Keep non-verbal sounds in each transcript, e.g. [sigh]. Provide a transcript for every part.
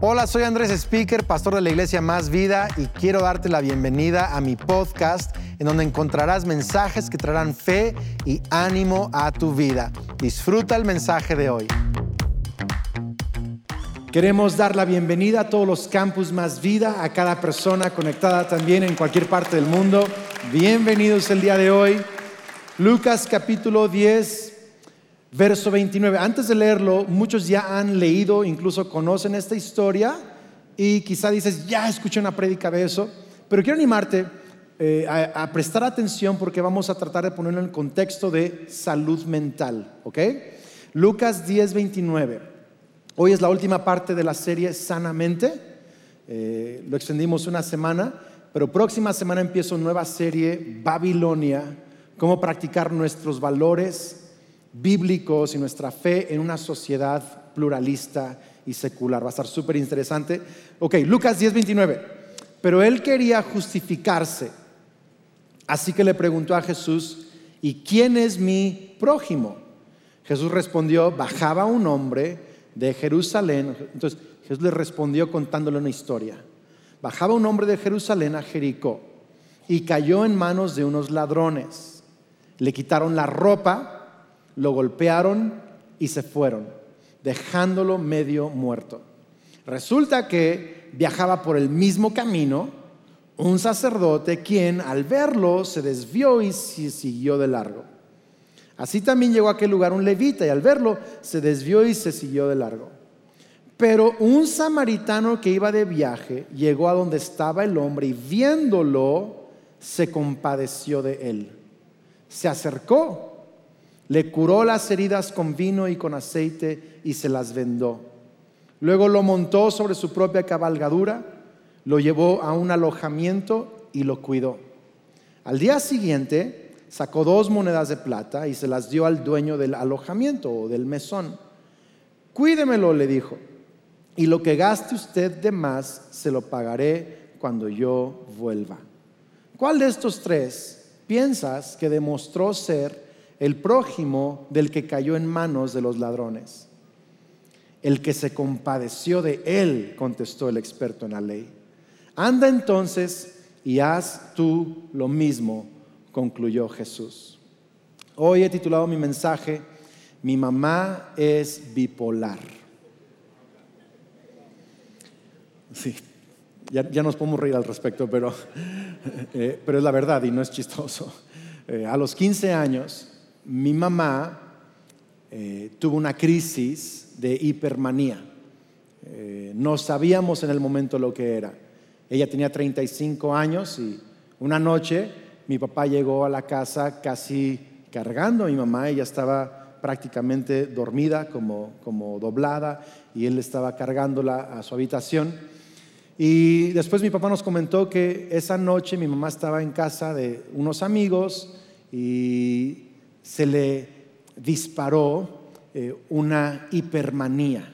Hola, soy Andrés Speaker, pastor de la iglesia Más Vida y quiero darte la bienvenida a mi podcast en donde encontrarás mensajes que traerán fe y ánimo a tu vida. Disfruta el mensaje de hoy. Queremos dar la bienvenida a todos los campus Más Vida, a cada persona conectada también en cualquier parte del mundo. Bienvenidos el día de hoy. Lucas capítulo 10, verso 29. Antes de leerlo, muchos ya han leído, incluso conocen esta historia y quizá dices, ya escuché una prédica de eso, pero quiero animarte eh, a, prestar atención porque vamos a tratar de ponerlo en el contexto de salud mental, ¿ok? Lucas 10, 29. Hoy es la última parte de la serie Sanamente. Eh, lo extendimos una semana, pero próxima semana empiezo nueva serie Babilonia, cómo practicar nuestros valores bíblicos y nuestra fe en una sociedad pluralista y secular. Va a estar súper interesante. Ok, Lucas 10, 29. Pero él quería justificarse. Así que le preguntó a Jesús, ¿y quién es mi prójimo? Jesús respondió, bajaba un hombre de Jerusalén. Entonces Jesús le respondió contándole una historia. Bajaba un hombre de Jerusalén a Jericó y cayó en manos de unos ladrones. Le quitaron la ropa, lo golpearon y se fueron, dejándolo medio muerto. Resulta que viajaba por el mismo camino un sacerdote quien al verlo se desvió y se siguió de largo. Así también llegó a aquel lugar un levita y al verlo se desvió y se siguió de largo. Pero un samaritano que iba de viaje llegó a donde estaba el hombre y viéndolo se compadeció de él. Se acercó, le curó las heridas con vino y con aceite y se las vendó. Luego lo montó sobre su propia cabalgadura, lo llevó a un alojamiento y lo cuidó. Al día siguiente sacó dos monedas de plata y se las dio al dueño del alojamiento o del mesón. Cuídemelo, le dijo, y lo que gaste usted de más se lo pagaré cuando yo vuelva. ¿Cuál de estos tres piensas que demostró ser el prójimo del que cayó en manos de los ladrones? El que se compadeció de él, contestó el experto en la ley. Anda entonces y haz tú lo mismo, concluyó Jesús. Hoy he titulado mi mensaje, Mi mamá es bipolar. Sí, ya, ya nos podemos reír al respecto, pero, [laughs] eh, pero es la verdad y no es chistoso. Eh, a los 15 años, mi mamá eh, tuvo una crisis de hipermanía. Eh, no sabíamos en el momento lo que era. Ella tenía 35 años y una noche mi papá llegó a la casa casi cargando a mi mamá. Ella estaba prácticamente dormida, como, como doblada, y él estaba cargándola a su habitación. Y después mi papá nos comentó que esa noche mi mamá estaba en casa de unos amigos y se le disparó eh, una hipermanía.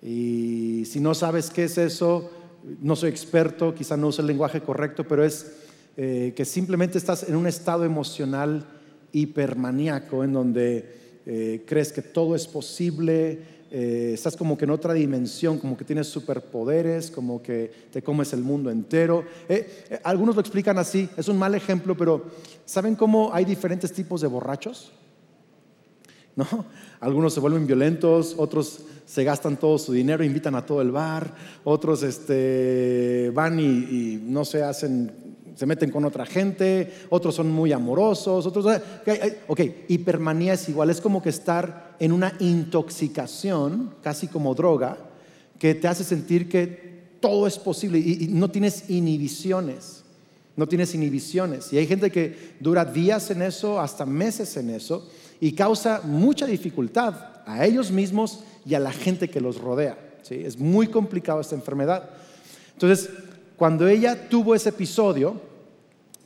Y si no sabes qué es eso, no soy experto, quizá no use el lenguaje correcto, pero es eh, que simplemente estás en un estado emocional hipermaníaco en donde eh, crees que todo es posible, eh, estás como que en otra dimensión, como que tienes superpoderes, como que te comes el mundo entero. Eh, eh, algunos lo explican así, es un mal ejemplo, pero ¿saben cómo hay diferentes tipos de borrachos? [laughs] ¿No? Algunos se vuelven violentos, otros se gastan todo su dinero, invitan a todo el bar, otros este, van y, y no se hacen se meten con otra gente, otros son muy amorosos, otros... Ok, hipermanía es igual, es como que estar en una intoxicación, casi como droga, que te hace sentir que todo es posible y, y no tienes inhibiciones, no tienes inhibiciones. Y hay gente que dura días en eso, hasta meses en eso, y causa mucha dificultad a ellos mismos y a la gente que los rodea. ¿sí? Es muy complicado esta enfermedad. Entonces, cuando ella tuvo ese episodio,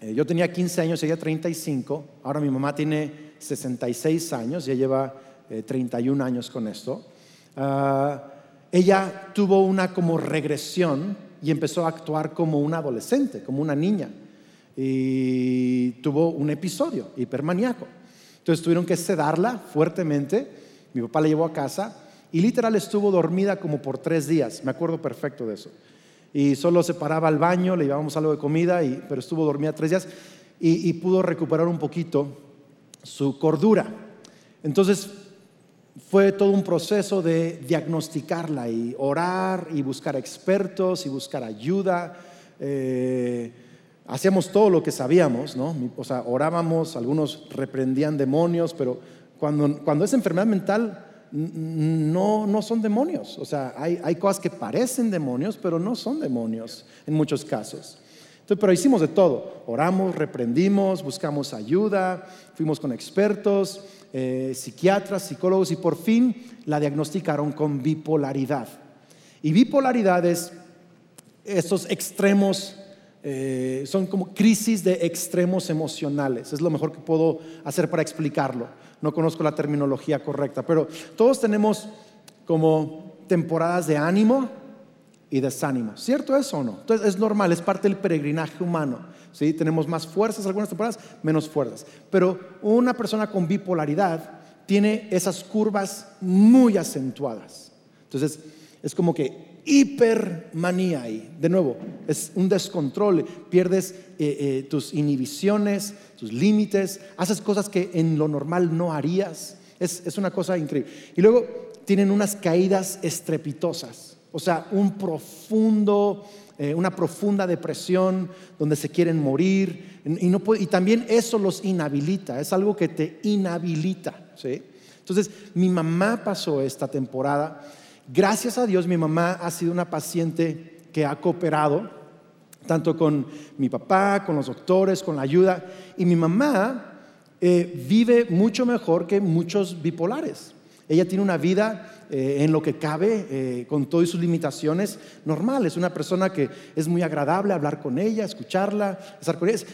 eh, yo tenía 15 años, ella 35, ahora mi mamá tiene 66 años, ya lleva eh, 31 años con esto. Ah, ella tuvo una como regresión y empezó a actuar como una adolescente, como una niña. Y tuvo un episodio hipermaníaco. Entonces tuvieron que sedarla fuertemente. Mi papá la llevó a casa Y literal estuvo dormida como por tres días, me acuerdo perfecto de eso. Y solo se paraba al baño, le llevábamos algo de comida, y, pero estuvo dormida tres días y, pudo recuperar un poquito su cordura. Entonces fue todo un proceso de diagnosticarla y orar y buscar expertos y buscar ayuda. Eh, hacíamos todo lo que sabíamos, ¿no? O sea, orábamos, algunos reprendían demonios, pero cuando, cuando es enfermedad mental no, no son demonios. O sea, hay, cosas que parecen demonios, pero no son demonios en muchos casos. Entonces, pero hicimos de todo. Oramos, reprendimos, buscamos ayuda, fuimos con expertos, eh, psiquiatras, psicólogos y por fin la diagnosticaron con bipolaridad. Y bipolaridad es estos extremos, eh, son como crisis de extremos emocionales. Es lo mejor que puedo hacer para explicarlo. No conozco la terminología correcta, pero todos tenemos como temporadas de ánimo y desánimo. ¿Cierto eso o no? Entonces es normal, es parte del peregrinaje humano. ¿sí? Tenemos más fuerzas algunas temporadas, menos fuerzas. Pero una persona con bipolaridad tiene esas curvas muy acentuadas. Entonces es como que hipermanía ahí. De nuevo, es un descontrol. Pierdes eh, eh, tus inhibiciones, tus límites, haces cosas que en lo normal no harías. Es, es una cosa increíble. Y luego tienen unas caídas estrepitosas, o sea, un profundo eh, una profunda depresión, donde se quieren morir, y, no y también eso los inhabilita, es algo que te inhabilita. ¿sí? Entonces, mi mamá pasó esta temporada, gracias a Dios mi mamá ha sido una paciente que ha cooperado, tanto con mi papá, con los doctores, con la ayuda, y mi mamá eh, vive mucho mejor que muchos bipolares. Ella tiene una vida eh, en lo que cabe, eh, con todas sus limitaciones, normal. Es una persona que es muy agradable hablar con ella, escucharla, estar con ella.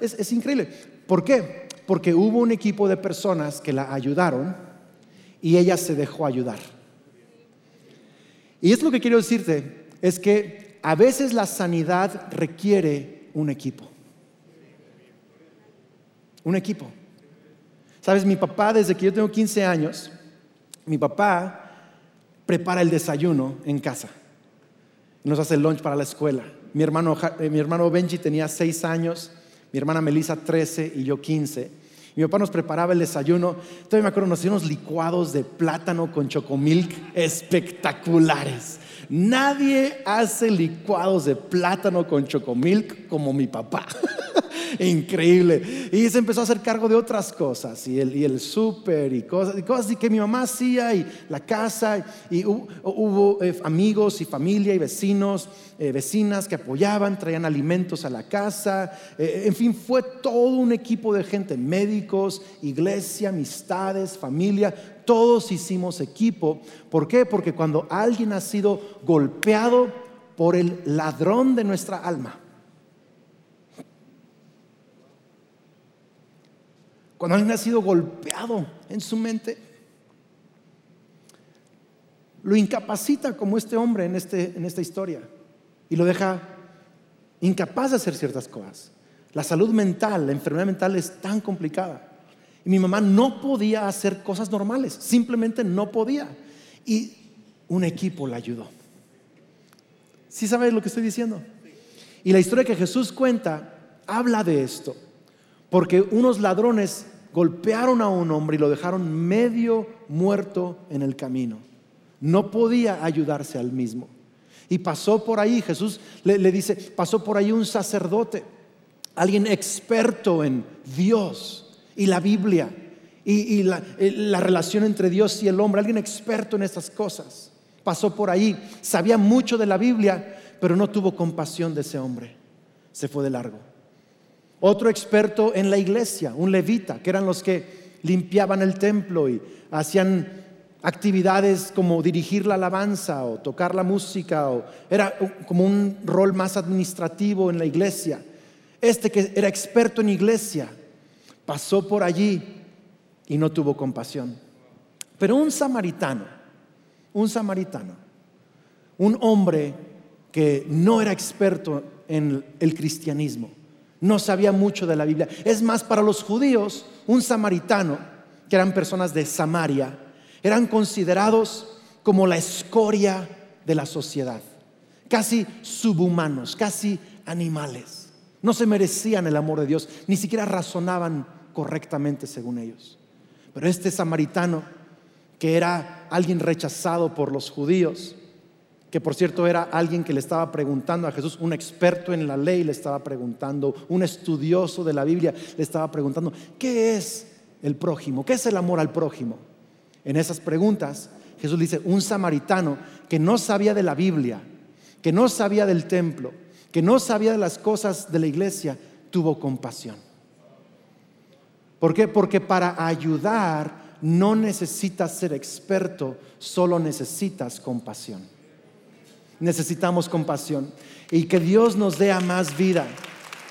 Es, increíble. ¿Por qué? Porque hubo un equipo de personas que la ayudaron y ella se dejó ayudar. Y es lo que quiero decirte, es que a veces la sanidad requiere un equipo. Un equipo. Sabes, mi papá, desde que yo tengo 15 años, mi papá prepara el desayuno en casa. Nos hace el lunch para la escuela. Mi hermano, eh, mi hermano Benji tenía seis años, mi hermana Melissa 13 y yo 15. Mi papá nos preparaba el desayuno. Todavía me acuerdo, nos hacíamos licuados de plátano con chocomilk espectaculares. Nadie hace licuados de plátano con chocomilk como mi papá. [laughs] Increíble. Y se empezó a hacer cargo de otras cosas, y el, y súper y cosas, y cosas que mi mamá hacía, y la casa, y hubo, eh, amigos y familia y vecinos, eh, vecinas que apoyaban, traían alimentos a la casa. Eh, en fin, fue todo un equipo de gente, médicos, iglesia, amistades, familia, todos hicimos equipo. ¿Por qué? Porque cuando alguien ha sido golpeado por el ladrón de nuestra alma, Cuando alguien ha sido golpeado en su mente, lo incapacita como este hombre en, este, en esta historia y lo deja incapaz de hacer ciertas cosas. La salud mental, la enfermedad mental es tan complicada. Y mi mamá no podía hacer cosas normales, simplemente no podía. Y un equipo la ayudó. ¿Sí sabes lo que estoy diciendo? Y la historia que Jesús cuenta habla de esto. Porque unos ladrones golpearon a un hombre y lo dejaron medio muerto en el camino. No podía ayudarse al mismo. Y pasó por ahí, Jesús le, dice, pasó por ahí un sacerdote, alguien experto en Dios y la Biblia y, la, eh, la relación entre Dios y el hombre, alguien experto en estas cosas. Pasó por ahí, sabía mucho de la Biblia, pero no tuvo compasión de ese hombre. Se fue de largo. Otro experto en la iglesia, un levita, que eran los que limpiaban el templo y hacían actividades como dirigir la alabanza o tocar la música, o era como un rol más administrativo en la iglesia. Este que era experto en iglesia pasó por allí y no tuvo compasión. Pero un samaritano, un samaritano, un hombre que no era experto en el cristianismo, no sabía mucho de la Biblia. Es más, para los judíos, un samaritano, que eran personas de Samaria, eran considerados como la escoria de la sociedad, casi subhumanos, casi animales. No se merecían el amor de Dios, ni siquiera razonaban correctamente según ellos. Pero este samaritano, que era alguien rechazado por los judíos, que por cierto era alguien que le estaba preguntando a Jesús, un experto en la ley le estaba preguntando, un estudioso de la Biblia le estaba preguntando, ¿qué es el prójimo? ¿Qué es el amor al prójimo? En esas preguntas, Jesús dice, un samaritano que no sabía de la Biblia, que no sabía del templo, que no sabía de las cosas de la iglesia, tuvo compasión. ¿Por qué? Porque para ayudar no necesitas ser experto, solo necesitas compasión necesitamos compasión. Y que Dios nos dé más vida.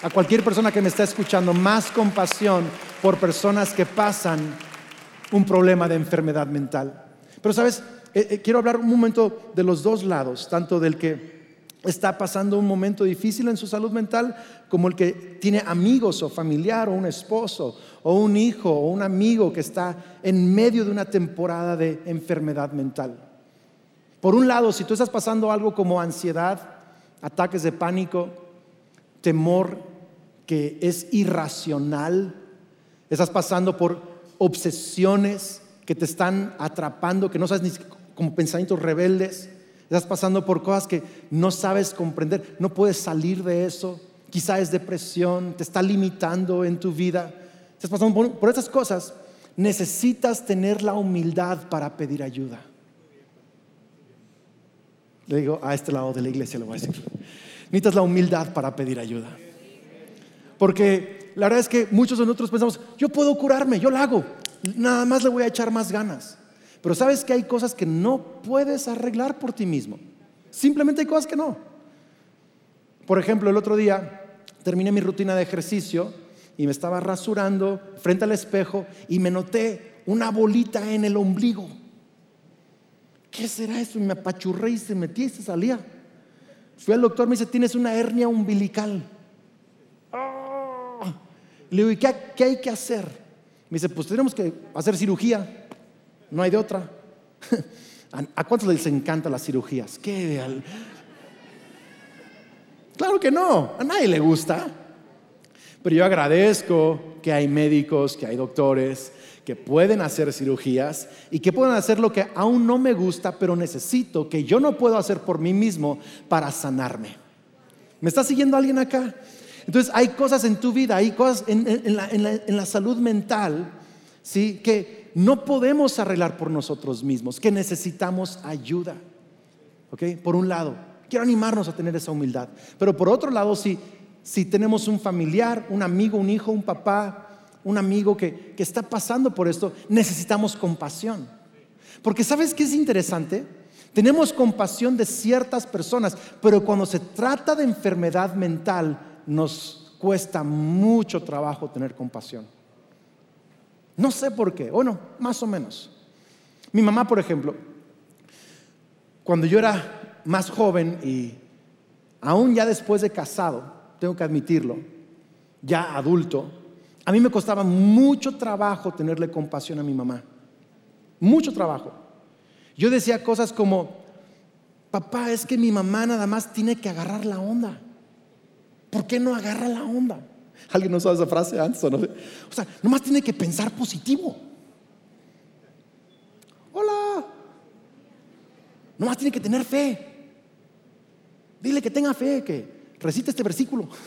A cualquier persona que me está escuchando, más compasión por personas que pasan un problema de enfermedad mental. Pero sabes, eh, eh, quiero hablar un momento de los dos lados, tanto del que está pasando un momento difícil en su salud mental, como el que tiene amigos o familiar o un esposo o un hijo o un amigo que está en medio de una temporada de enfermedad mental. Por un lado, si tú estás pasando algo como ansiedad, ataques de pánico, temor que es irracional, estás pasando por obsesiones que te están atrapando, que no sabes ni como pensamientos rebeldes, estás pasando por cosas que no sabes comprender, no puedes salir de eso, quizá es depresión, te está limitando en tu vida, estás pasando por, por estas cosas, necesitas tener la humildad para pedir ayuda. Le digo a este lado de la iglesia, le voy a decir. Necesitas la humildad para pedir ayuda. Porque la verdad es que muchos de nosotros pensamos, yo puedo curarme, yo lo hago. Nada más le voy a echar más ganas. Pero sabes que hay cosas que no puedes arreglar por ti mismo. Simplemente hay cosas que no. Por ejemplo, el otro día terminé mi rutina de ejercicio y me estaba rasurando frente al espejo y me noté una bolita en el ombligo. ¿qué será eso? Y me apachurré y se metía y se salía. Fui al doctor, me dice, tienes una hernia umbilical. Ah. Le digo, ¿y qué, hay que hacer? Me dice, pues tenemos que hacer cirugía. No hay de otra. [laughs] ¿A cuántos les encantan las cirugías? ¿Qué? Claro que no, a nadie le gusta. Pero yo agradezco que hay médicos, que hay doctores, que pueden hacer cirugías y que pueden hacer lo que aún no me gusta, pero necesito, que yo no puedo hacer por mí mismo para sanarme. ¿Me está siguiendo alguien acá? Entonces hay cosas en tu vida, hay cosas en, la, salud mental, ¿sí? Que no podemos arreglar por nosotros mismos, que necesitamos ayuda. ¿Ok? Por un lado, quiero animarnos a tener esa humildad. Pero por otro lado, si, si tenemos un familiar, un amigo, un hijo, un papá, un amigo que, está pasando por esto, necesitamos compasión. Porque sabes qué es interesante? Tenemos compasión de ciertas personas, pero cuando se trata de enfermedad mental, nos cuesta mucho trabajo tener compasión. No sé por qué, bueno, más o menos. Mi mamá, por ejemplo, cuando yo era más joven y aún ya después de casado, tengo que admitirlo, ya adulto, a mí me costaba mucho trabajo tenerle compasión a mi mamá. Mucho trabajo. Yo decía cosas como, papá, es que mi mamá nada más tiene que agarrar la onda. ¿Por qué no agarra la onda? ¿Alguien no sabe esa frase antes o no? O sea, nomás tiene que pensar positivo. Hola. Nomás tiene que tener fe. Dile que tenga fe, que recite este versículo. [laughs]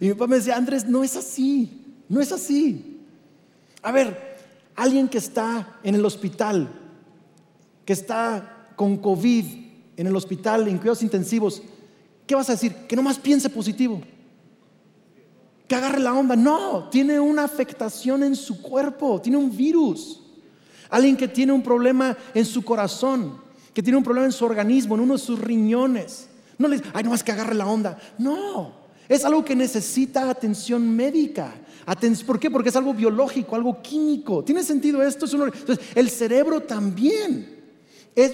Y mi papá me decía, Andrés, no es así, no es así. A ver, alguien que está en el hospital, que está con COVID en el hospital, en cuidados intensivos, ¿qué vas a decir? Que nomás piense positivo. Que agarre la onda. No, tiene una afectación en su cuerpo, tiene un virus. Alguien que tiene un problema en su corazón, que tiene un problema en su organismo, en uno de sus riñones. No le ay, nomás que agarre la onda. No, es algo que necesita atención médica. ¿Por qué? Porque es algo biológico, algo químico. ¿Tiene sentido esto? Entonces, el cerebro también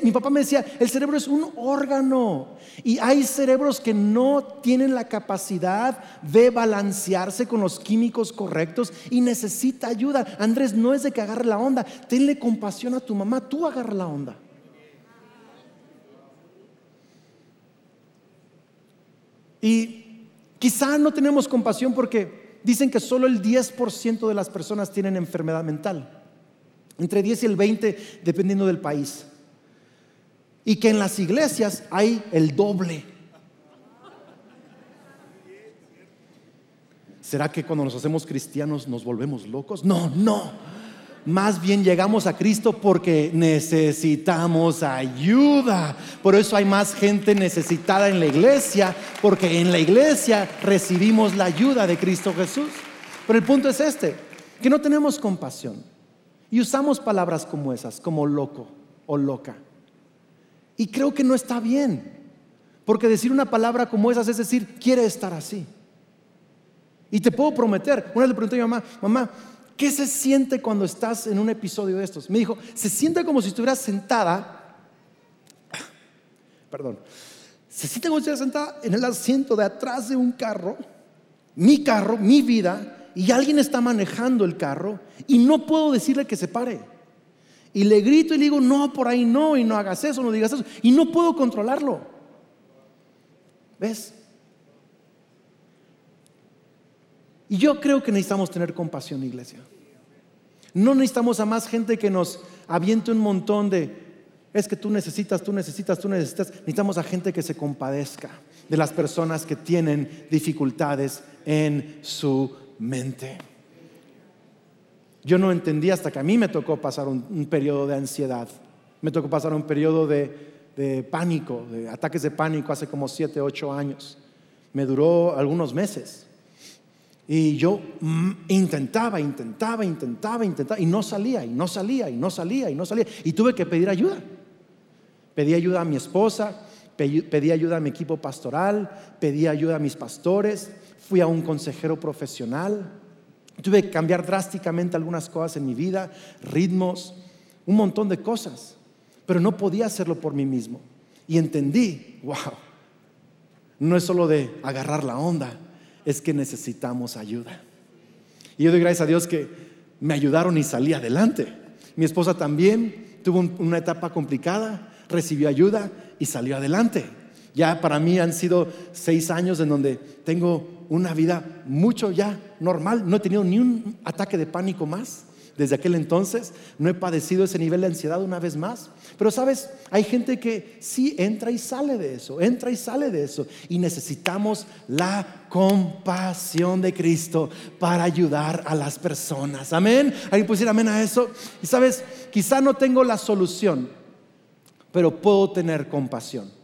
mi papá me decía, el cerebro es un órgano y hay cerebros que no tienen la capacidad de balancearse con los químicos correctos y necesita ayuda. Andrés, no es de que agarre la onda, tenle compasión a tu mamá, tú agarra la onda. Y quizá no tenemos compasión porque dicen que solo el 10% de las personas tienen enfermedad mental, entre 10 y el 20 dependiendo del país y que en las iglesias hay el doble. ¿Será que cuando nos hacemos cristianos nos volvemos locos? No, no. Más bien llegamos a Cristo porque necesitamos ayuda. Por eso hay más gente necesitada en la iglesia, porque en la iglesia recibimos la ayuda de Cristo Jesús. Pero el punto es este, que no tenemos compasión y usamos palabras como esas, como loco o loca. Y creo que no está bien. Porque decir una palabra como esas es decir, quiere estar así. Y te puedo prometer, una vez le pregunté a mi mamá, mamá, ¿qué se siente cuando estás en un episodio de estos? Me dijo, se siente como si estuvieras sentada, [coughs] perdón, se siente como si estuvieras sentada en el asiento de atrás de un carro, mi carro, mi vida, y alguien está manejando el carro y no puedo decirle que se pare. Y le grito y le digo, no, por ahí no, y no hagas eso, no digas eso. Y no puedo controlarlo. ¿Ves? Y yo creo que necesitamos tener compasión, iglesia. No necesitamos a más gente que nos aviente un montón de, es que tú necesitas, tú necesitas, tú necesitas. Necesitamos a gente que se compadezca de las personas que tienen dificultades en su mente. Yo no entendí hasta que a mí me tocó pasar un, periodo de ansiedad, me tocó pasar un periodo de, pánico, de ataques de pánico hace como siete, ocho años. Me duró algunos meses. Y yo intentaba, intentaba, intentaba, intentaba, y no salía, y no salía, y no salía, y no salía. Y tuve que pedir ayuda. Pedí ayuda a mi esposa, pedí ayuda a mi equipo pastoral, pedí ayuda a mis pastores, fui a un consejero profesional. Tuve que cambiar drásticamente algunas cosas en mi vida, ritmos, un montón de cosas, pero no podía hacerlo por mí mismo. Y entendí, wow, no es solo de agarrar la onda, es que necesitamos ayuda. Y yo doy gracias a Dios que me ayudaron y salí adelante. Mi esposa también tuvo una etapa complicada, recibió ayuda y salió adelante. Ya para mí han sido seis años en donde tengo una vida mucho ya normal. No he tenido ni un ataque de pánico más desde aquel entonces. No he padecido ese nivel de ansiedad una vez más. Pero sabes, hay gente que sí entra y sale de eso, entra y sale de eso. Y necesitamos la compasión de Cristo para ayudar a las personas. Amén. Alguien decir amén a eso. Y sabes, quizá no tengo la solución, pero puedo tener compasión.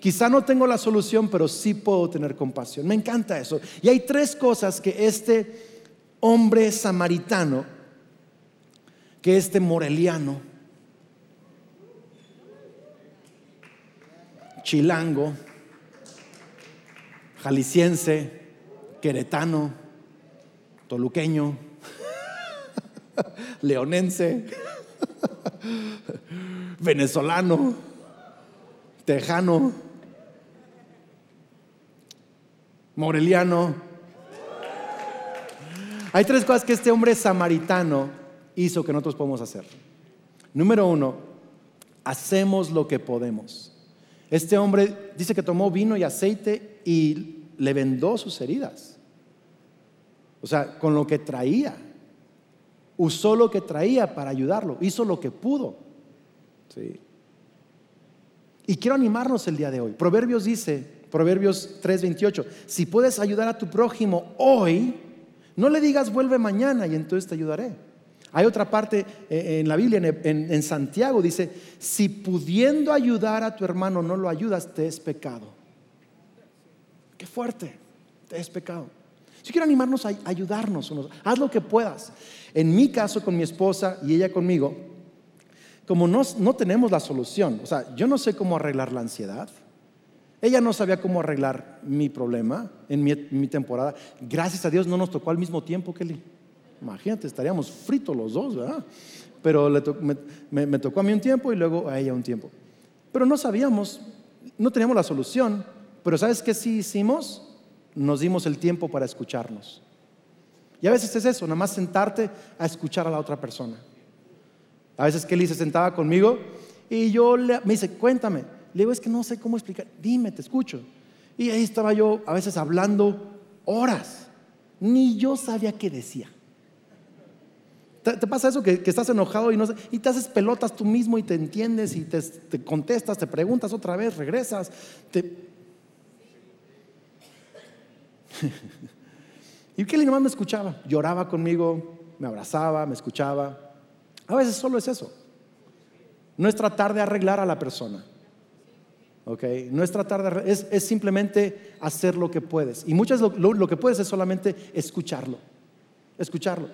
Quizá no tengo la solución, pero sí puedo tener compasión. Me encanta eso. Y hay tres cosas que este hombre samaritano, que este moreliano, chilango, jalisciense, queretano, toluqueño, [laughs] leonense, [laughs] venezolano, tejano, Moreliano. Hay tres cosas que este hombre samaritano hizo que nosotros podemos hacer. Número uno, hacemos lo que podemos. Este hombre dice que tomó vino y aceite y le vendó sus heridas. O sea, con lo que traía. Usó lo que traía para ayudarlo. Hizo lo que pudo. Y quiero animarnos el día de hoy. Proverbios dice Proverbios 3:28. Si puedes ayudar a tu prójimo hoy, no le digas vuelve mañana y entonces te ayudaré. Hay otra parte eh, en la Biblia, en, Santiago, dice, si pudiendo ayudar a tu hermano no lo ayudas, te es pecado. Qué fuerte, te es pecado. Si quiero animarnos a ayudarnos, haz lo que puedas. En mi caso con mi esposa y ella conmigo, como no, no tenemos la solución, o sea, yo no sé cómo arreglar la ansiedad, ella no sabía cómo arreglar mi problema en mi, temporada. Gracias a Dios no nos tocó al mismo tiempo, Kelly. Imagínate, estaríamos fritos los dos, ¿verdad? pero me, tocó a mí un tiempo y luego a ella un tiempo. Pero no sabíamos, no teníamos la solución, pero ¿sabes qué sí hicimos? Nos dimos el tiempo para escucharnos. Y a veces es eso, nada más sentarte a escuchar a la otra persona. A veces Kelly se sentaba conmigo y yo le, me dice, cuéntame. Le digo, es que no sé cómo explicar. Dime, te escucho. Y ahí estaba yo a veces hablando horas. Ni yo sabía qué decía. ¿Te, pasa eso que, estás enojado y, no, y te haces pelotas tú mismo y te entiendes y te, te contestas, te preguntas otra vez, regresas? Te... [laughs] y Kelly nomás me escuchaba, lloraba conmigo, me abrazaba, me escuchaba. A veces solo es eso. No es tratar de arreglar a la persona. ¿Ok? No es tratar de... Es, es simplemente hacer lo que puedes. Y muchas lo, lo, que puedes es solamente escucharlo. Escucharlo.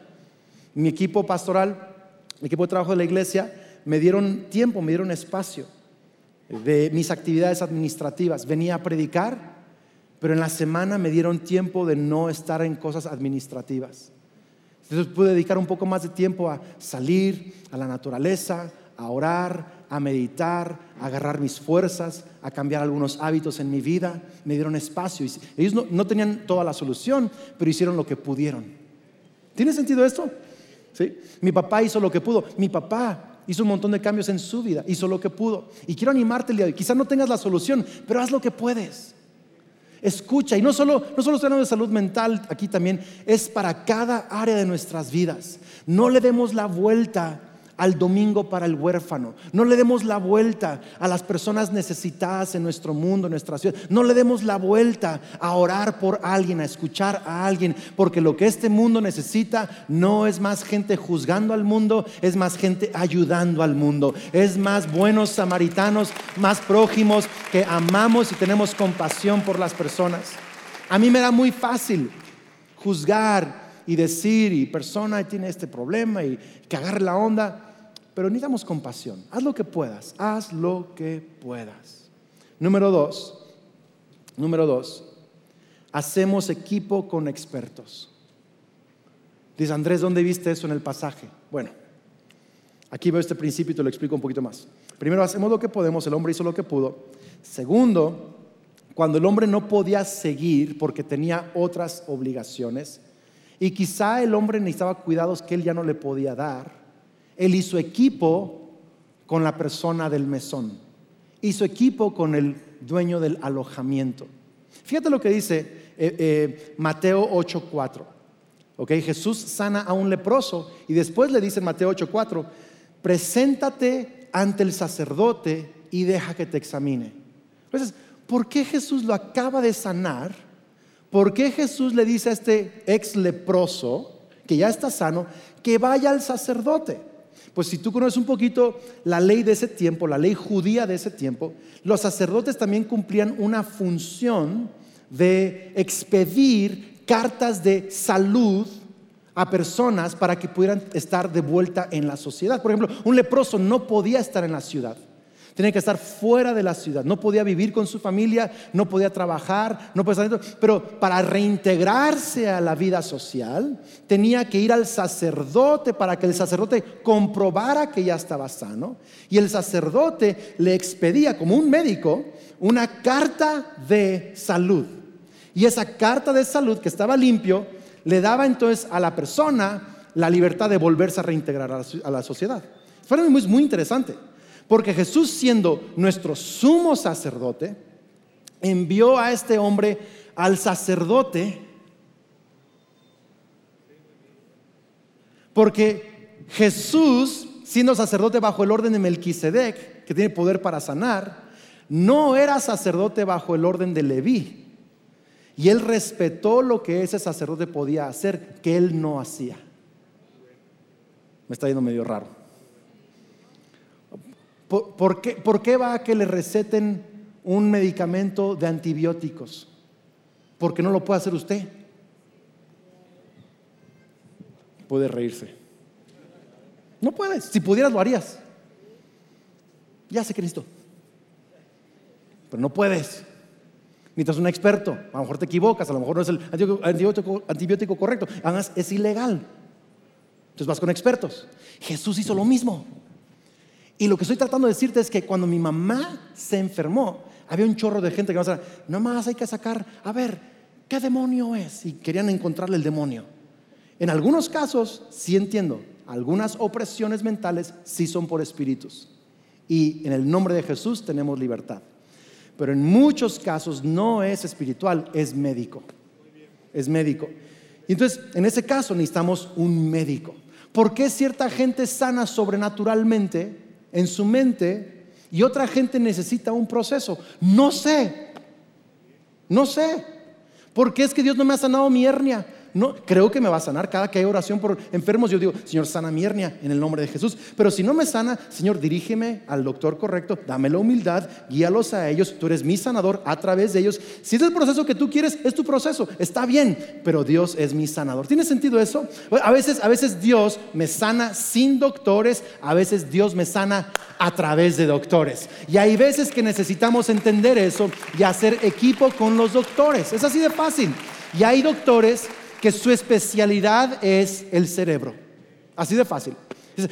Mi equipo pastoral, mi equipo de trabajo de la iglesia, me dieron tiempo, me dieron espacio de mis actividades administrativas. Venía a predicar, pero en la semana me dieron tiempo de no estar en cosas administrativas. Entonces pude dedicar un poco más de tiempo a salir a la naturaleza, a orar, a meditar, a agarrar mis fuerzas, a cambiar algunos hábitos en mi vida. Me dieron espacio. Ellos no, tenían toda la solución, pero hicieron lo que pudieron. ¿Tiene sentido esto? ¿Sí? Mi papá hizo lo que pudo. Mi papá hizo un montón de cambios en su vida, hizo lo que pudo. Y quiero animarte el día de hoy. Quizás no tengas la solución, pero haz lo que puedes. Escucha, y no solo, no solo hablando de salud mental, aquí también es para cada área de nuestras vidas. No le demos la vuelta al domingo para el huérfano. No le demos la vuelta a las personas necesitadas en nuestro mundo, en nuestra ciudad. No le demos la vuelta a orar por alguien, a escuchar a alguien, porque lo que este mundo necesita no es más gente juzgando al mundo, es más gente ayudando al mundo. Es más buenos samaritanos, más prójimos que amamos y tenemos compasión por las personas. A mí me da muy fácil juzgar y decir, y persona tiene este problema y que agarre la onda pero necesitamos compasión. Haz lo que puedas, haz lo que puedas. Número dos, número dos, hacemos equipo con expertos. Dice Andrés, ¿dónde viste eso en el pasaje? Bueno, aquí veo este principio y te lo explico un poquito más. Primero, hacemos lo que podemos, el hombre hizo lo que pudo. Segundo, cuando el hombre no podía seguir porque tenía otras obligaciones y quizá el hombre necesitaba cuidados que él ya no le podía dar, él hizo equipo con la persona del mesón. Hizo equipo con el dueño del alojamiento. Fíjate lo que dice eh, eh, Mateo 8:4. Okay, Jesús sana a un leproso y después le dice en Mateo 8:4, preséntate ante el sacerdote y deja que te examine. Entonces, ¿por qué Jesús lo acaba de sanar? ¿Por qué Jesús le dice a este ex leproso, que ya está sano, que vaya al sacerdote? Pues si tú conoces un poquito la ley de ese tiempo, la ley judía de ese tiempo, los sacerdotes también cumplían una función de expedir cartas de salud a personas para que pudieran estar de vuelta en la sociedad. Por ejemplo, un leproso no podía estar en la ciudad tenía que estar fuera de la ciudad, no podía vivir con su familia, no podía trabajar, no podía estar pero para reintegrarse a la vida social tenía que ir al sacerdote para que el sacerdote comprobara que ya estaba sano y el sacerdote le expedía como un médico una carta de salud. Y esa carta de salud que estaba limpio le daba entonces a la persona la libertad de volverse a reintegrar a la, sociedad. Fue muy, muy interesante. Porque Jesús siendo nuestro sumo sacerdote, envió a este hombre al sacerdote porque Jesús, siendo sacerdote bajo el orden de Melquisedec, que tiene poder para sanar, no era sacerdote bajo el orden de Leví. Y él respetó lo que ese sacerdote podía hacer, que él no hacía. Me está yendo medio raro. ¿Por, qué, va a que le receten un medicamento de antibióticos? Porque no lo puede hacer usted. Puede reírse. No puedes. Si pudieras, lo harías. Ya sé Cristo. Pero no puedes. Necesitas un experto. A lo mejor te equivocas. A lo mejor no es el antibiótico, antibiótico correcto. Además, es ilegal. Entonces vas con expertos. Jesús hizo lo mismo. Y lo que estoy tratando de decirte es que cuando mi mamá se enfermó, había un chorro de gente que va a no más hay que sacar, a ver, ¿qué demonio es? Y querían encontrarle el demonio. En algunos casos, sí entiendo, algunas opresiones mentales sí son por espíritus. Y en el nombre de Jesús tenemos libertad. Pero en muchos casos no es espiritual, es médico. Es médico. Y entonces, en ese caso necesitamos un médico. ¿Por qué cierta gente sana sobrenaturalmente en su mente y otra gente necesita un proceso? No sé. No sé. ¿Por qué es que Dios no me ha sanado mi hernia? No, creo que me va a sanar. Cada que hay oración por enfermos, yo digo, Señor, sana mi hernia en el nombre de Jesús. Pero si no me sana, Señor, dirígeme al doctor correcto, dame la humildad, guíalos a ellos. Tú eres mi sanador a través de ellos. Si es el proceso que tú quieres, es tu proceso. Está bien, pero Dios es mi sanador. ¿Tiene sentido eso? A veces, a veces Dios me sana sin doctores, a veces Dios me sana a través de doctores. Y hay veces que necesitamos entender eso y hacer equipo con los doctores. Es así de fácil. Y hay doctores que su especialidad es el cerebro. Así de fácil.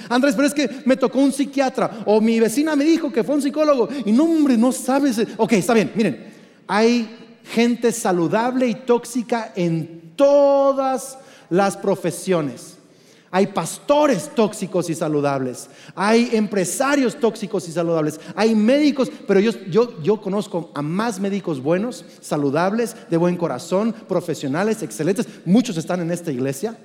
Andrés, pero es que me tocó un psiquiatra o mi vecina me dijo que fue un psicólogo y no, hombre, no sabes. Ok, está bien, miren, hay gente saludable y tóxica en todas las profesiones. Hay pastores tóxicos y saludables. Hay empresarios tóxicos y saludables. Hay médicos, pero yo, yo, conozco a más médicos buenos, saludables, de buen corazón, profesionales, excelentes. Muchos están en esta iglesia.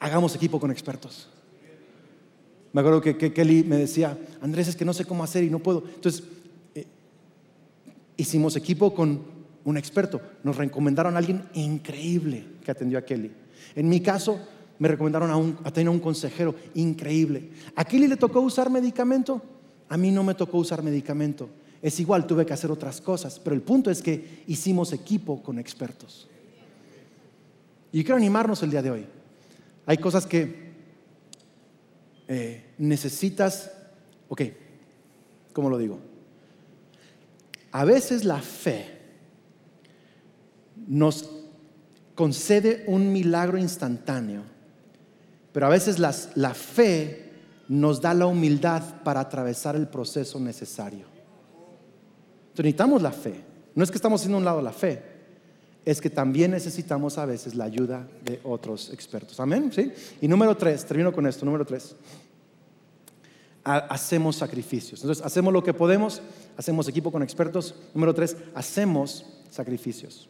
Hagamos equipo con expertos. Me acuerdo que, Kelly me decía, Andrés, es que no sé cómo hacer y no puedo. Entonces, eh, hicimos equipo con un experto. Nos recomendaron a alguien increíble que atendió a Kelly. En mi caso, me recomendaron a, un, a tener un consejero increíble. ¿A Kelly le tocó usar medicamento? A mí no me tocó usar medicamento. Es igual, tuve que hacer otras cosas. Pero el punto es que hicimos equipo con expertos. Y quiero animarnos el día de hoy. Hay cosas que eh, necesitas, ok, ¿cómo lo digo? A veces la fe nos concede un milagro instantáneo, pero a veces la fe nos da la humildad para atravesar el proceso necesario. Entonces necesitamos la fe. No es que estamos haciendo un lado la fe, es que también necesitamos a veces la ayuda de otros expertos. Amén. ¿Sí? Y número tres, termino con esto. Número tres, hacemos sacrificios. Entonces, hacemos lo que podemos, hacemos equipo con expertos. Número tres, hacemos sacrificios.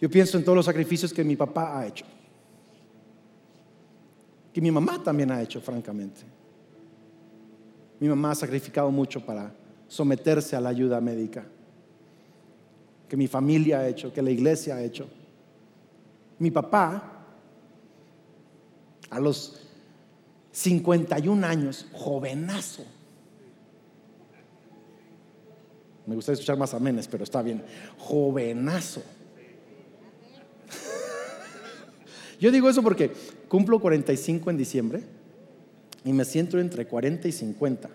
Yo pienso en todos los sacrificios que mi papá ha hecho. Que mi mamá también ha hecho, francamente. Mi mamá ha sacrificado mucho para someterse a la ayuda médica. Que mi familia ha hecho, que la iglesia ha hecho. Mi papá, a los 51 años, jovenazo. Me gustaría escuchar más amenes, pero está bien. Jovenazo Yo digo eso porque cumplo 45 en diciembre y me siento entre 40 y 50.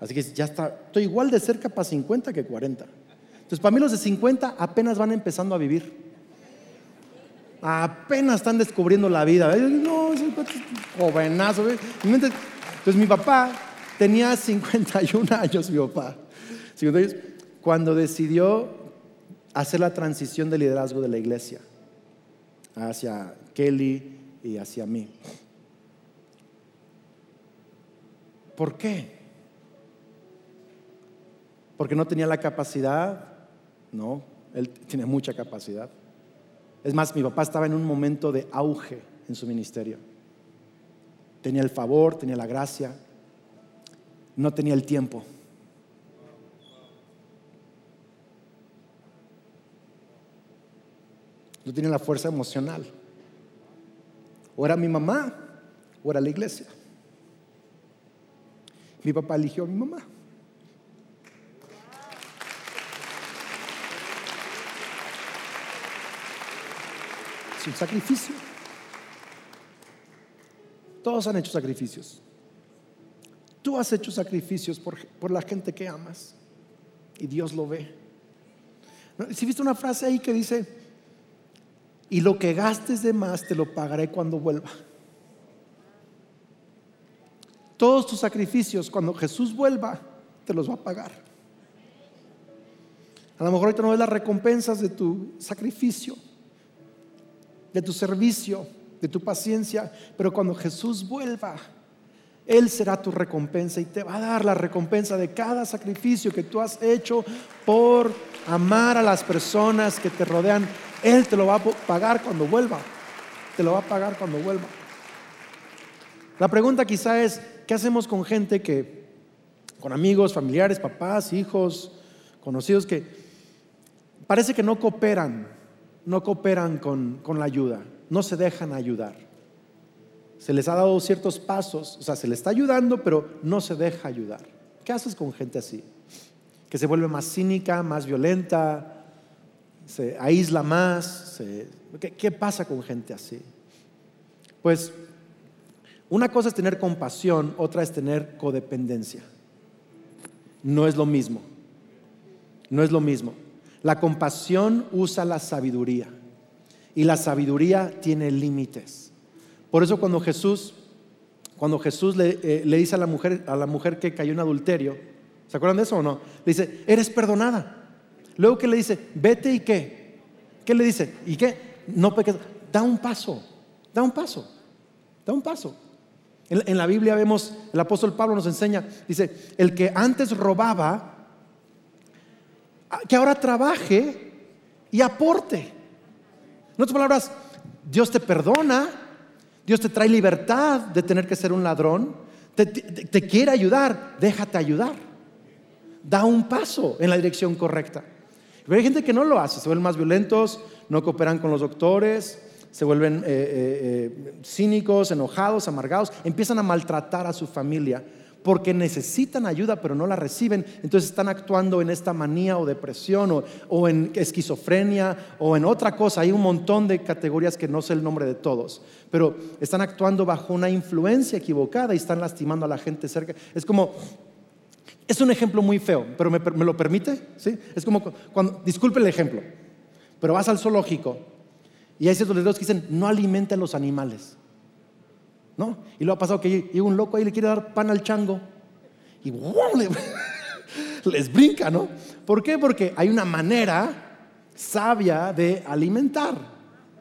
Así que ya está, estoy igual de cerca para 50 que 40. Entonces, para mí los de 50 apenas van empezando a vivir. Apenas están descubriendo la vida. No, jovenazo. Entonces, mi papá tenía 51 años, mi papá. Cuando decidió hacer la transición de liderazgo de la iglesia hacia Kelly y hacia mí. ¿Por qué? Porque no tenía la capacidad, no, él tiene mucha capacidad. Es más, mi papá estaba en un momento de auge en su ministerio. Tenía el favor, tenía la gracia, no tenía el tiempo. No la fuerza emocional. O era mi mamá o era la iglesia. Mi papá eligió a mi mamá. Es un sacrificio. Todos han hecho sacrificios. Tú has hecho sacrificios por, por, la gente que amas y Dios lo ve. Si viste una frase ahí que dice, y lo que gastes de más te lo pagaré cuando vuelva. Todos tus sacrificios, cuando Jesús vuelva, te los va a pagar. A lo mejor ahorita no ves las recompensas de tu sacrificio, de tu servicio, de tu paciencia, pero cuando Jesús vuelva, Él será tu recompensa y te va a dar la recompensa de cada sacrificio que tú has hecho por amar a las personas que te rodean. Él te lo va a pagar cuando vuelva. Te lo va a pagar cuando vuelva. La pregunta quizá es, ¿qué hacemos con gente que, con amigos, familiares, papás, hijos, conocidos que parece que no cooperan, no cooperan con, con la ayuda? no se dejan ayudar. Se les ha dado ciertos pasos, o sea, se les está ayudando, pero no se deja ayudar. ¿Qué haces con gente así? Que se vuelve más cínica, más violenta, se aísla más. ¿qué, ¿Qué pasa con gente así? Pues una cosa es tener compasión, otra es tener codependencia. No es lo mismo. No es lo mismo. La compasión usa la sabiduría. Y la sabiduría tiene límites. Por eso cuando Jesús, cuando Jesús le, eh, le, dice a la, mujer, a la mujer que cayó en adulterio, ¿se acuerdan de eso o no? Le dice, eres perdonada. Luego que le dice, vete y qué. ¿Qué le dice? ¿Y qué? No peques. Da un paso, da un paso, da un paso. En, en la Biblia vemos, el apóstol Pablo nos enseña, dice, el que antes robaba, que ahora trabaje y aporte. En otras palabras, Dios te perdona, Dios te trae libertad de tener que ser un ladrón, te, quiere ayudar, déjate ayudar. Da un paso en la dirección correcta. Pero hay gente que no lo hace, se vuelven más violentos, no cooperan con los doctores, se vuelven eh, eh, eh, cínicos, enojados, amargados, empiezan a maltratar a su familia porque necesitan ayuda pero no la reciben, entonces están actuando en esta manía o depresión o, en esquizofrenia o en otra cosa. Hay un montón de categorías que no sé el nombre de todos, pero están actuando bajo una influencia equivocada y están lastimando a la gente cerca. Es como, es un ejemplo muy feo, pero me, lo permite, ¿sí? Es como cuando, disculpe el ejemplo, pero vas al zoológico y hay ciertos letreros que dicen, no alimenten los animales. ¿no? Y lo ha pasado que llega un loco ahí y le quiere dar pan al chango y [laughs] les brinca, ¿no? ¿Por qué? Porque hay una manera sabia de alimentar.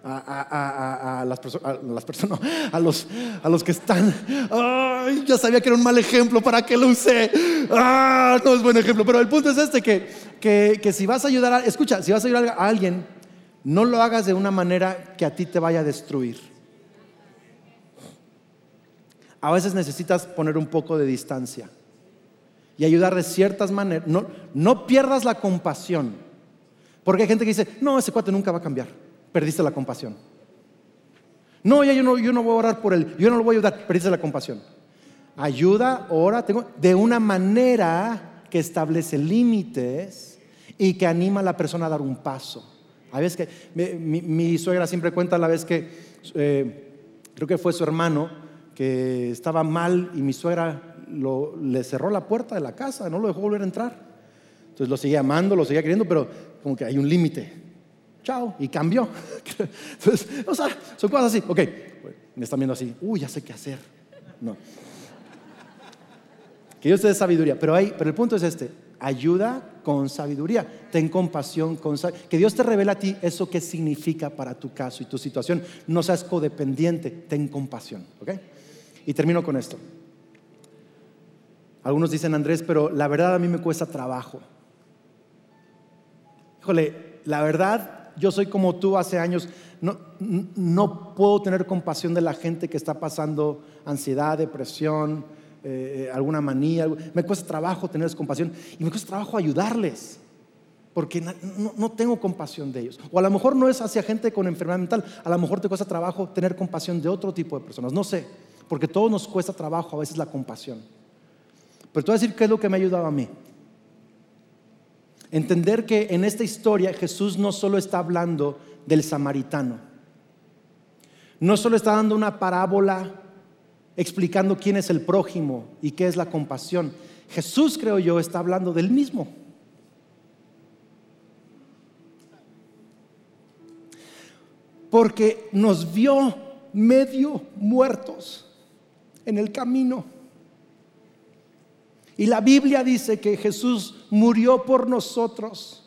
A, las, personas, [laughs] a los, a los que están. Ay, ya sabía que era un mal ejemplo, ¿para qué lo usé? Ah, no es buen ejemplo, pero el punto es este: que, que, que si vas a ayudar a. Escucha, si vas a ayudar a alguien, no lo hagas de una manera que a ti te vaya a destruir a veces necesitas poner un poco de distancia y ayudar de ciertas maneras. No, no pierdas la compasión, porque hay gente que dice, no, ese cuate nunca va a cambiar, perdiste la compasión. No, ya yo no, yo no voy a orar por él, yo no lo voy a ayudar, perdiste la compasión. Ayuda, ora, tengo, de una manera que establece límites y que anima a la persona a dar un paso. A veces que mi, suegra siempre cuenta la vez que eh, creo que fue su hermano que estaba mal y mi suegra le cerró la puerta de la casa, no lo dejó volver a entrar. Entonces lo seguía amando, lo seguía queriendo, pero como que hay un límite. Chao, y cambió. [laughs] Entonces, o sea, son cosas así. Ok, me están viendo así, uy, ya sé qué hacer. No. Que Dios te dé sabiduría, pero, hay, pero el punto es este, ayuda con sabiduría, ten compasión con sabiduría. Que Dios te revela a ti eso que significa para tu caso y tu situación. No seas codependiente, ten compasión, ¿ok? Y termino con esto. Algunos dicen, Andrés, pero la verdad a mí me cuesta trabajo. Híjole, la verdad, yo soy como tú hace años. No, no puedo tener compasión de la gente que está pasando ansiedad, depresión, eh, alguna manía. Me cuesta trabajo tener compasión y me cuesta trabajo ayudarles porque no, no, tengo compasión de ellos. O a lo mejor no es hacia gente con enfermedad mental, a lo mejor te cuesta trabajo tener compasión de otro tipo de personas, no sé porque todo nos cuesta trabajo a veces la compasión. Pero te voy a decir qué es lo que me ha ayudado a mí. Entender que en esta historia Jesús no solo está hablando del samaritano, no solo está dando una parábola explicando quién es el prójimo y qué es la compasión. Jesús, creo yo, está hablando del mismo. porque nos vio medio muertos en el camino. Y la Biblia dice que Jesús murió por nosotros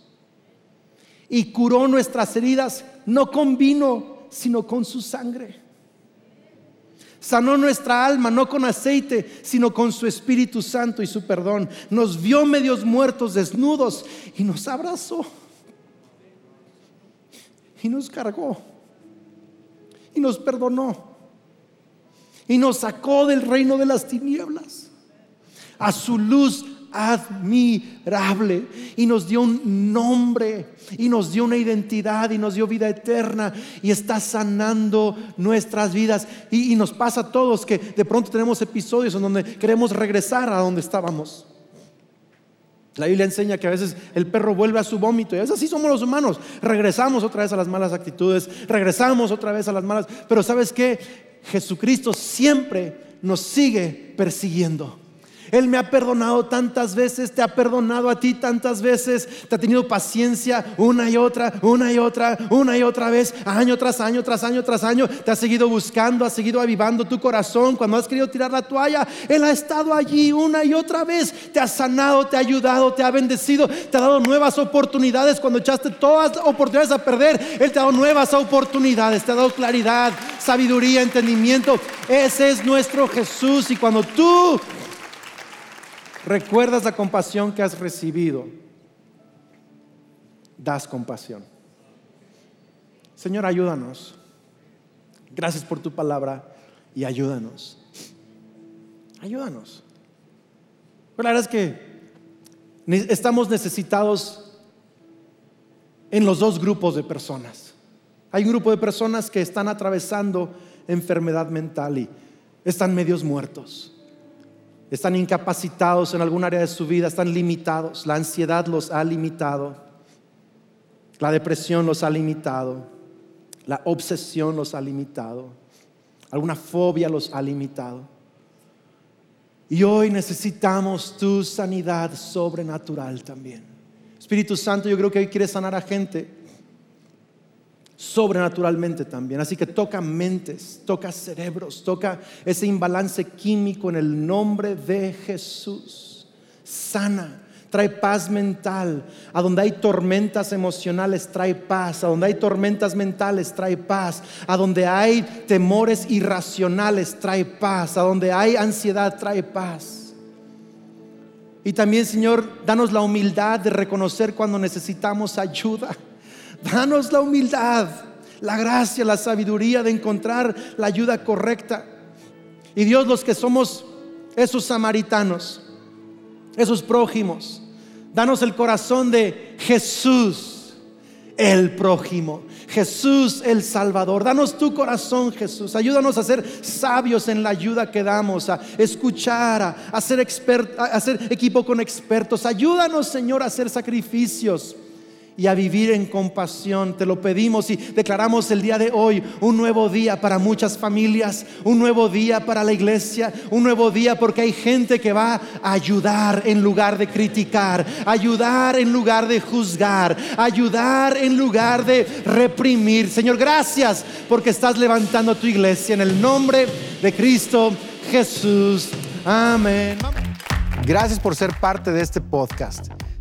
y curó nuestras heridas, no con vino, sino con su sangre. Sanó nuestra alma, no con aceite, sino con su Espíritu Santo y su perdón. Nos vio medios muertos, desnudos, y nos abrazó. Y nos cargó. Y nos perdonó. Y nos sacó del reino de las tinieblas a su luz admirable y nos dio un nombre y nos dio una identidad y nos dio vida eterna y está sanando nuestras vidas y, nos pasa a todos que de pronto tenemos episodios en donde queremos regresar a donde estábamos. La Biblia enseña que a veces el perro vuelve a su vómito y a veces así somos los humanos. Regresamos otra vez a las malas actitudes, regresamos otra vez a las malas, pero ¿sabes qué? Jesucristo siempre nos sigue persiguiendo. Él me ha perdonado tantas veces, te ha perdonado a ti tantas veces, te ha tenido paciencia una y otra, una y otra, una y otra vez, año tras año, tras año, tras año, te ha seguido buscando, ha seguido avivando tu corazón. Cuando has querido tirar la toalla, Él ha estado allí una y otra vez, te ha sanado, te ha ayudado, te ha bendecido, te ha dado nuevas oportunidades. Cuando echaste todas las oportunidades a perder, Él te ha dado nuevas oportunidades, te ha dado claridad, sabiduría, entendimiento. Ese es nuestro Jesús y cuando tú recuerdas la compasión que has recibido, das compasión. Señor, ayúdanos. Gracias por tu palabra y ayúdanos. Ayúdanos. la verdad es que estamos necesitados en los dos grupos de personas. Hay un grupo de personas que están atravesando enfermedad mental y están medios muertos están incapacitados en algún área de su vida, están limitados. La ansiedad los ha limitado, la depresión los ha limitado, la obsesión los ha limitado, alguna fobia los ha limitado. Y hoy necesitamos tu sanidad sobrenatural también. Espíritu Santo, yo creo que hoy quieres sanar a gente sobrenaturalmente también. Así que toca mentes, toca cerebros, toca ese imbalance químico en el nombre de Jesús. Sana, trae paz mental. A donde hay tormentas emocionales, trae paz. A donde hay tormentas mentales, trae paz. A donde hay temores irracionales, trae paz. A donde hay ansiedad, trae paz. Y también, Señor, danos la humildad de reconocer cuando necesitamos ayuda. Danos la humildad, la gracia, la sabiduría de encontrar la ayuda correcta. Y Dios, los que somos esos samaritanos, esos prójimos, danos el corazón de Jesús, el prójimo. Jesús el Salvador. Danos tu corazón, Jesús. Ayúdanos a ser sabios en la ayuda que damos, a escuchar, a, a ser, a hacer equipo con expertos. Ayúdanos, Señor, a hacer sacrificios y a vivir en compasión. Te lo pedimos y declaramos el día de hoy un nuevo día para muchas familias, un nuevo día para la iglesia, un nuevo día porque hay gente que va a ayudar en lugar de criticar, ayudar en lugar de juzgar, ayudar en lugar de reprimir. Señor, gracias porque estás levantando tu iglesia en el nombre de Cristo Jesús. Amén. Gracias por ser parte de este podcast.